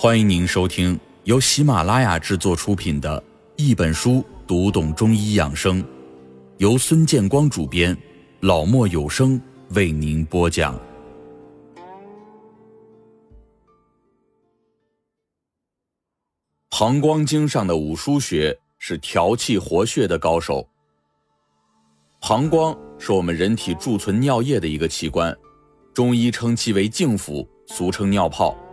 欢迎您收听由喜马拉雅制作出品的《一本书读懂中医养生》，由孙建光主编，老莫有声为您播讲。膀胱经上的五腧穴是调气活血的高手。膀胱是我们人体贮存尿液的一个器官，中医称其为净府，俗称尿泡。《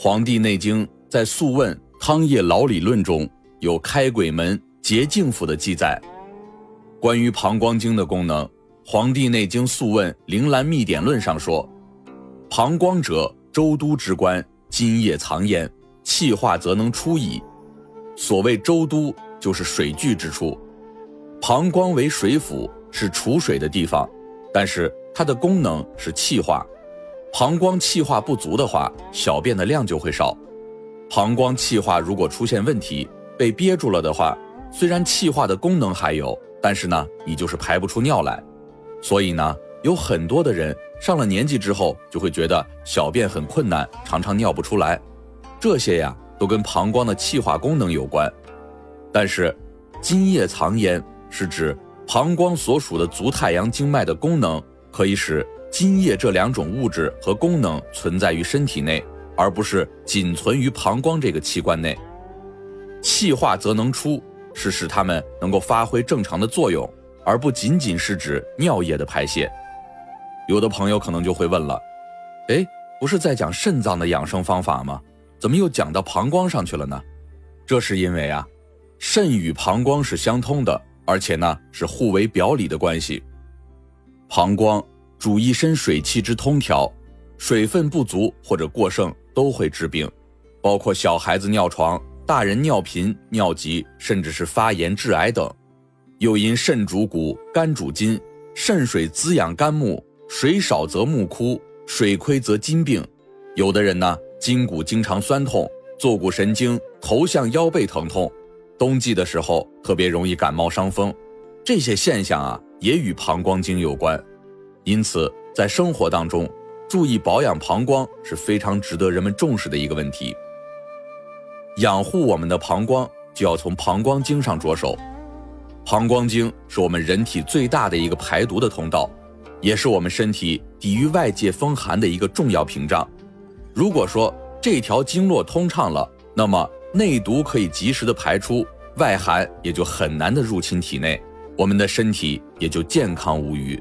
黄帝内经》在《素问·汤液老理论》中有开鬼门、结净府的记载。关于膀胱经的功能，《黄帝内经·素问·灵兰秘典论》上说：“膀胱者，周都之官，津液藏焉，气化则能出矣。”所谓周都，就是水聚之处。膀胱为水府，是储水的地方，但是它的功能是气化。膀胱气化不足的话，小便的量就会少。膀胱气化如果出现问题，被憋住了的话，虽然气化的功能还有，但是呢，你就是排不出尿来。所以呢，有很多的人上了年纪之后，就会觉得小便很困难，常常尿不出来。这些呀，都跟膀胱的气化功能有关。但是，津液藏焉是指膀胱所属的足太阳经脉的功能可以使。津液这两种物质和功能存在于身体内，而不是仅存于膀胱这个器官内。气化则能出，是使它们能够发挥正常的作用，而不仅仅是指尿液的排泄。有的朋友可能就会问了：哎，不是在讲肾脏的养生方法吗？怎么又讲到膀胱上去了呢？这是因为啊，肾与膀胱是相通的，而且呢是互为表里的关系。膀胱。主一身水气之通调，水分不足或者过剩都会致病，包括小孩子尿床、大人尿频、尿急，甚至是发炎致癌等。又因肾主骨，肝主筋，肾水滋养肝木，水少则木枯，水亏则筋病。有的人呢，筋骨经常酸痛，坐骨神经、头项腰背疼痛，冬季的时候特别容易感冒伤风，这些现象啊，也与膀胱经有关。因此，在生活当中，注意保养膀胱是非常值得人们重视的一个问题。养护我们的膀胱，就要从膀胱经上着手。膀胱经是我们人体最大的一个排毒的通道，也是我们身体抵御外界风寒的一个重要屏障。如果说这条经络通畅了，那么内毒可以及时的排出，外寒也就很难的入侵体内，我们的身体也就健康无虞。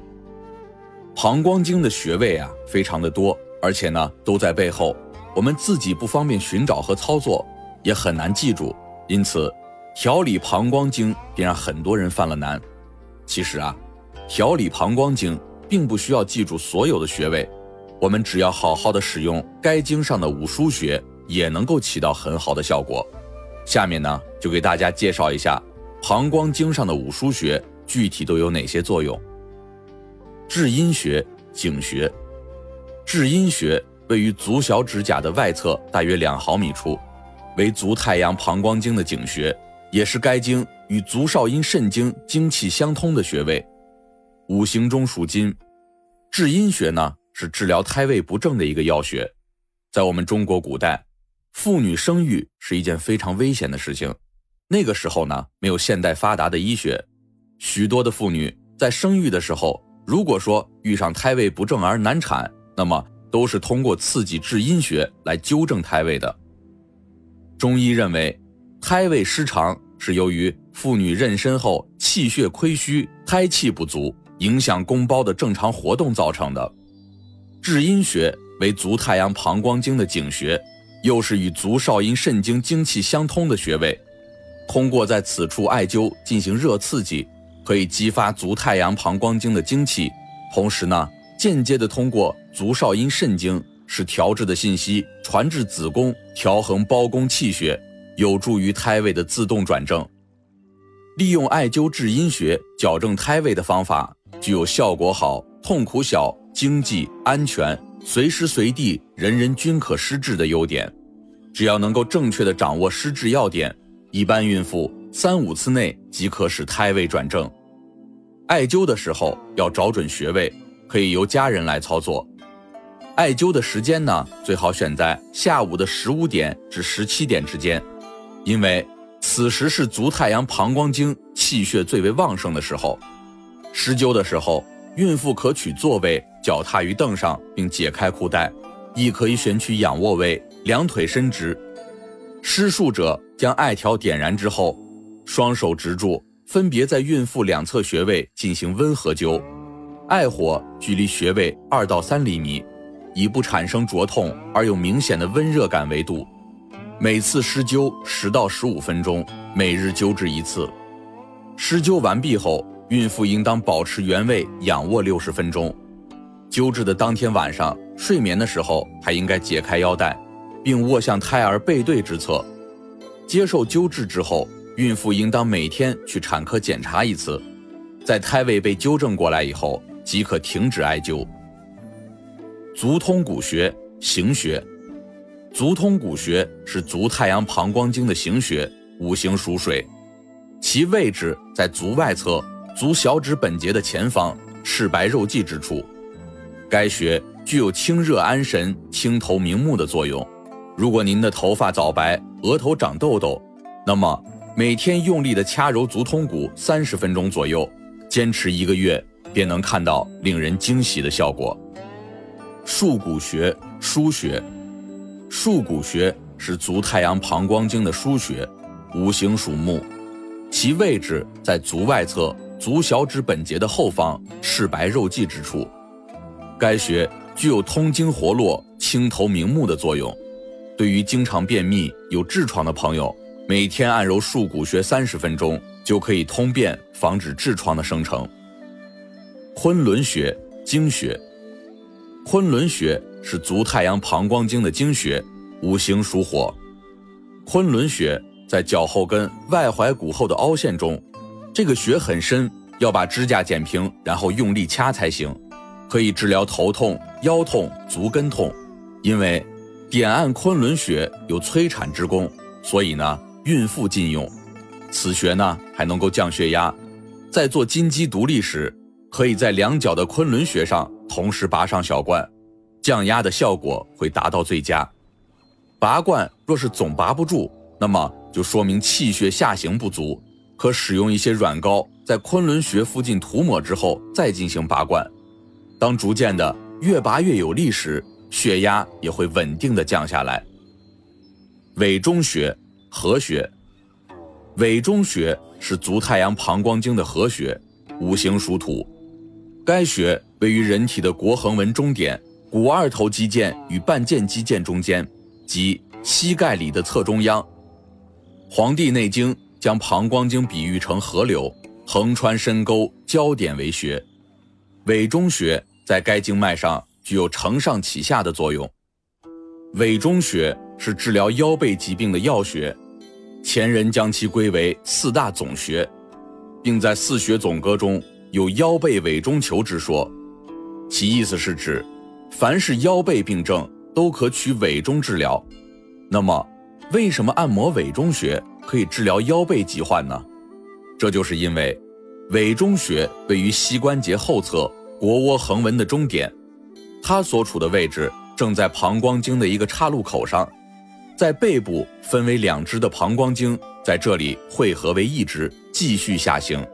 膀胱经的穴位啊，非常的多，而且呢都在背后，我们自己不方便寻找和操作，也很难记住。因此，调理膀胱经便让很多人犯了难。其实啊，调理膀胱经并不需要记住所有的穴位，我们只要好好的使用该经上的五腧穴，也能够起到很好的效果。下面呢，就给大家介绍一下膀胱经上的五腧穴具体都有哪些作用。至阴穴、井穴，至阴穴位于足小指甲的外侧大约两毫米处，为足太阳膀胱经的井穴，也是该经与足少阴肾经精气相通的穴位。五行中属金，至阴穴呢是治疗胎位不正的一个要穴。在我们中国古代，妇女生育是一件非常危险的事情。那个时候呢，没有现代发达的医学，许多的妇女在生育的时候。如果说遇上胎位不正而难产，那么都是通过刺激至阴穴来纠正胎位的。中医认为，胎位失常是由于妇女妊娠后气血亏虚、胎气不足，影响宫包的正常活动造成的。至阴穴为足太阳膀胱经的井穴，又是与足少阴肾经精气相通的穴位，通过在此处艾灸进行热刺激。可以激发足太阳膀胱经的精气，同时呢，间接的通过足少阴肾经，使调制的信息传至子宫，调衡包宫气血，有助于胎位的自动转正。利用艾灸治阴穴矫正胎位的方法，具有效果好、痛苦小、经济、安全、随时随地人人均可施治的优点。只要能够正确的掌握施治要点，一般孕妇三五次内即可使胎位转正。艾灸的时候要找准穴位，可以由家人来操作。艾灸的时间呢，最好选在下午的十五点至十七点之间，因为此时是足太阳膀胱经气血最为旺盛的时候。施灸的时候，孕妇可取坐位，脚踏于凳上，并解开裤带；亦可以选取仰卧位，两腿伸直。施术者将艾条点燃之后，双手执住，分别在孕妇两侧穴位进行温和灸，艾火距离穴位二到三厘米，以不产生灼痛而有明显的温热感为度。每次施灸十到十五分钟，每日灸制一次。施灸完毕后。孕妇应当保持原位仰卧六十分钟。灸制的当天晚上睡眠的时候，还应该解开腰带，并卧向胎儿背对之侧。接受灸治之后，孕妇应当每天去产科检查一次，在胎位被纠正过来以后，即可停止艾灸。足通骨穴行穴，足通骨穴是足太阳膀胱经的行穴，五行属水，其位置在足外侧。足小指本节的前方赤白肉际之处，该穴具有清热安神、清头明目的作用。如果您的头发早白、额头长痘痘，那么每天用力的掐揉足通骨三十分钟左右，坚持一个月，便能看到令人惊喜的效果。束骨穴腧穴，束骨穴是足太阳膀胱经的腧穴，五行属木，其位置在足外侧。足小指本节的后方赤白肉际之处，该穴具有通经活络、清头明目的作用。对于经常便秘、有痔疮的朋友，每天按揉束骨穴三十分钟，就可以通便，防止痔疮的生成。昆仑穴经穴，昆仑穴是足太阳膀胱经的经穴，五行属火。昆仑穴在脚后跟外踝骨后的凹陷中。这个穴很深，要把指甲剪平，然后用力掐才行。可以治疗头痛、腰痛、足跟痛。因为点按昆仑穴有催产之功，所以呢，孕妇禁用。此穴呢还能够降血压。在做金鸡独立时，可以在两脚的昆仑穴上同时拔上小罐，降压的效果会达到最佳。拔罐若是总拔不住，那么就说明气血下行不足。可使用一些软膏，在昆仑穴附近涂抹之后，再进行拔罐。当逐渐的越拔越有力时，血压也会稳定的降下来。委中穴合穴，委中穴是足太阳膀胱经的合穴，五行属土。该穴位于人体的腘横纹中点，股二头肌腱与半腱肌腱中间，即膝盖里的侧中央。《黄帝内经》。将膀胱经比喻成河流，横穿深沟，交点为穴。委中穴在该经脉上具有承上启下的作用。委中穴是治疗腰背疾病的要穴，前人将其归为四大总穴，并在《四穴总歌》中有腰背委中求之说，其意思是指，凡是腰背病症都可取委中治疗。那么，为什么按摩委中穴？可以治疗腰背疾患呢，这就是因为委中穴位于膝关节后侧腘窝横纹的中点，它所处的位置正在膀胱经的一个岔路口上，在背部分为两支的膀胱经在这里汇合为一支，继续下行，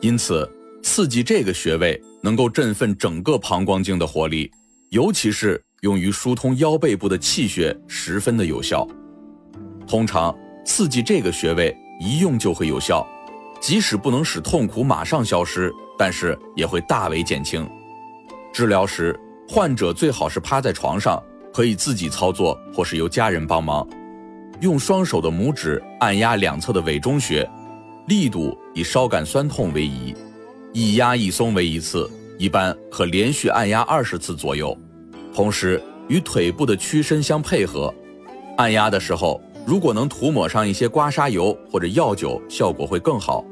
因此刺激这个穴位能够振奋整个膀胱经的活力，尤其是用于疏通腰背部的气血，十分的有效。通常。刺激这个穴位一用就会有效，即使不能使痛苦马上消失，但是也会大为减轻。治疗时，患者最好是趴在床上，可以自己操作或是由家人帮忙，用双手的拇指按压两侧的委中穴，力度以稍感酸痛为宜，一压一松为一次，一般可连续按压二十次左右，同时与腿部的屈伸相配合，按压的时候。如果能涂抹上一些刮痧油或者药酒，效果会更好。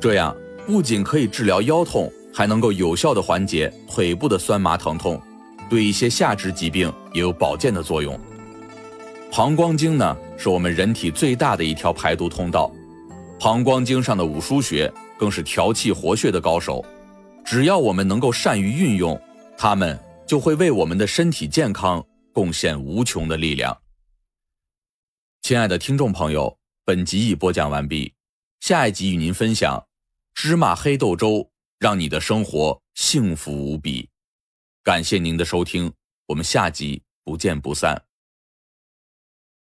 这样不仅可以治疗腰痛，还能够有效的缓解腿部的酸麻疼痛，对一些下肢疾病也有保健的作用。膀胱经呢是我们人体最大的一条排毒通道。膀胱经上的五腧穴更是调气活血的高手。只要我们能够善于运用它们就会为我们的身体健康贡献无穷的力量。亲爱的听众朋友本集已播讲完毕下一集与您分享芝麻黑豆粥让你的生活幸福无比。感谢您的收听我们下集不见不散。